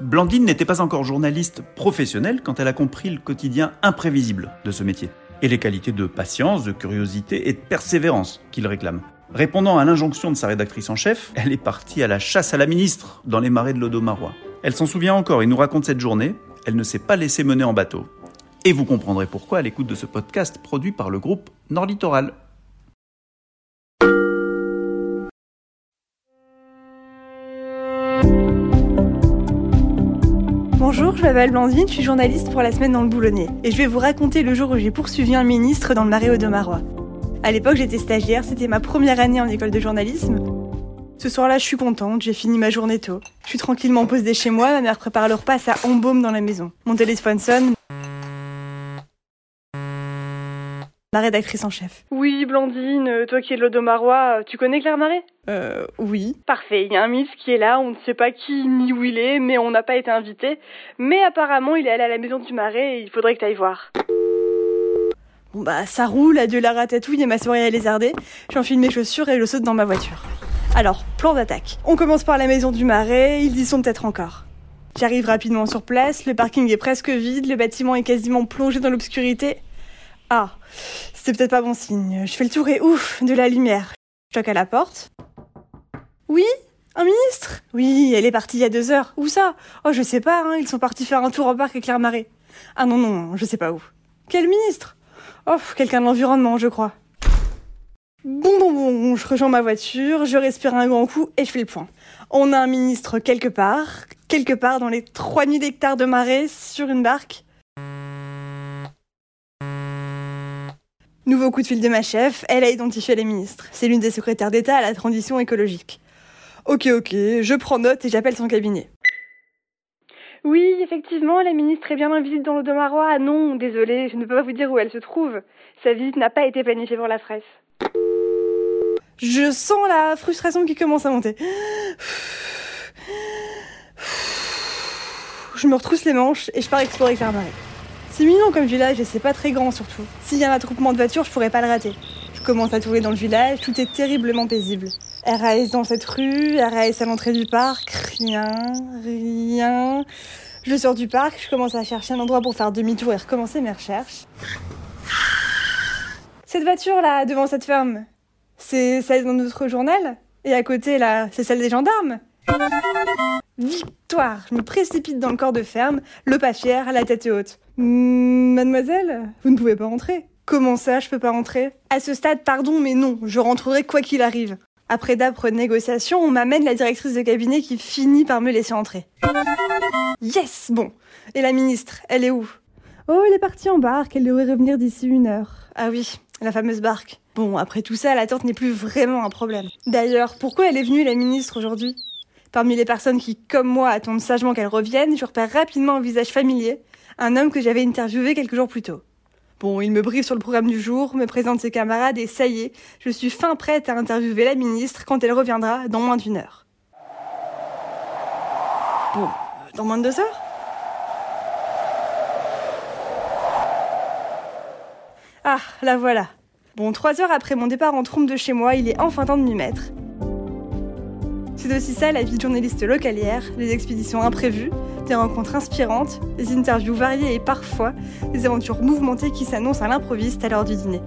Blandine n'était pas encore journaliste professionnelle quand elle a compris le quotidien imprévisible de ce métier et les qualités de patience, de curiosité et de persévérance qu'il réclame. Répondant à l'injonction de sa rédactrice en chef, elle est partie à la chasse à la ministre dans les marais de l'Odomarois. Elle s'en souvient encore et nous raconte cette journée. Elle ne s'est pas laissée mener en bateau. Et vous comprendrez pourquoi à l'écoute de ce podcast produit par le groupe Nord Littoral. Bonjour, je m'appelle Blandine, je suis journaliste pour la semaine dans le Boulonnais. Et je vais vous raconter le jour où j'ai poursuivi un ministre dans le marais Odomarois. À l'époque, j'étais stagiaire, c'était ma première année en école de journalisme. Ce soir-là, je suis contente, j'ai fini ma journée tôt. Je suis tranquillement posée chez moi, ma mère prépare le repas, ça embaume dans la maison. Mon téléphone sonne. Rédactrice en chef. Oui, Blandine, toi qui es de l'Odomarois, tu connais Claire Marais? Euh, oui. Parfait, il y a un ministre qui est là, on ne sait pas qui ni où il est, mais on n'a pas été invité. Mais apparemment, il est allé à la maison du Marais et il faudrait que tu ailles voir. Bon bah, ça roule, adieu la ratatouille et ma soirée à lézarder. J'enfile mes chaussures et je saute dans ma voiture. Alors, plan d'attaque. On commence par la maison du Marais, ils y sont peut-être encore. J'arrive rapidement sur place, le parking est presque vide, le bâtiment est quasiment plongé dans l'obscurité. Ah, c'est peut-être pas bon signe. Je fais le tour et ouf, de la lumière. Je à la porte. Oui Un ministre? Oui, elle est partie il y a deux heures. Où ça? Oh, je sais pas, hein, ils sont partis faire un tour au parc avec Claire Marais. Ah non, non, je sais pas où. Quel ministre? Oh, quelqu'un de l'environnement, je crois. Bon, bon, bon, je rejoins ma voiture, je respire un grand coup et je fais le point. On a un ministre quelque part, quelque part dans les 3000 hectares de marais, sur une barque. Nouveau coup de fil de ma chef, elle a identifié les ministres. C'est l'une des secrétaires d'État à la transition écologique. Ok, ok, je prends note et j'appelle son cabinet. Oui, effectivement, la ministre est bien en visite dans l'Odomarois. Ah non, désolée, je ne peux pas vous dire où elle se trouve. Sa visite n'a pas été planifiée pour la presse. Je sens la frustration qui commence à monter. Je me retrousse les manches et je pars explorer Claire Marais. C'est mignon comme village et c'est pas très grand surtout. S'il y a un attroupement de voitures, je pourrais pas le rater. Je commence à tourner dans le village, tout est terriblement paisible. RAS dans cette rue, RAS à l'entrée du parc, rien, rien. Je sors du parc, je commence à chercher un endroit pour faire demi-tour et recommencer mes recherches. Cette voiture là, devant cette ferme, c'est celle dans notre journal Et à côté là, c'est celle des gendarmes Victoire Je me précipite dans le corps de ferme, le pas fier, la tête haute. Hmm, mademoiselle, vous ne pouvez pas entrer. Comment ça, je peux pas entrer À ce stade, pardon, mais non, je rentrerai quoi qu'il arrive. Après d'âpres négociations, on m'amène la directrice de cabinet qui finit par me laisser entrer. Yes Bon. Et la ministre, elle est où? Oh, elle est partie en barque, elle devrait revenir d'ici une heure. Ah oui, la fameuse barque. Bon, après tout ça, la tente n'est plus vraiment un problème. D'ailleurs, pourquoi elle est venue, la ministre, aujourd'hui? Parmi les personnes qui, comme moi, attendent sagement qu'elle revienne, je repère rapidement un visage familier, un homme que j'avais interviewé quelques jours plus tôt. Bon, il me briefe sur le programme du jour, me présente ses camarades et ça y est, je suis fin prête à interviewer la ministre quand elle reviendra dans moins d'une heure. Bon, dans moins de deux heures? Ah, la voilà. Bon, trois heures après mon départ en trompe de chez moi, il est enfin temps de m'y mettre. C'est aussi ça la vie de journaliste localière, les expéditions imprévues, des rencontres inspirantes, des interviews variées et parfois des aventures mouvementées qui s'annoncent à l'improviste à l'heure du dîner.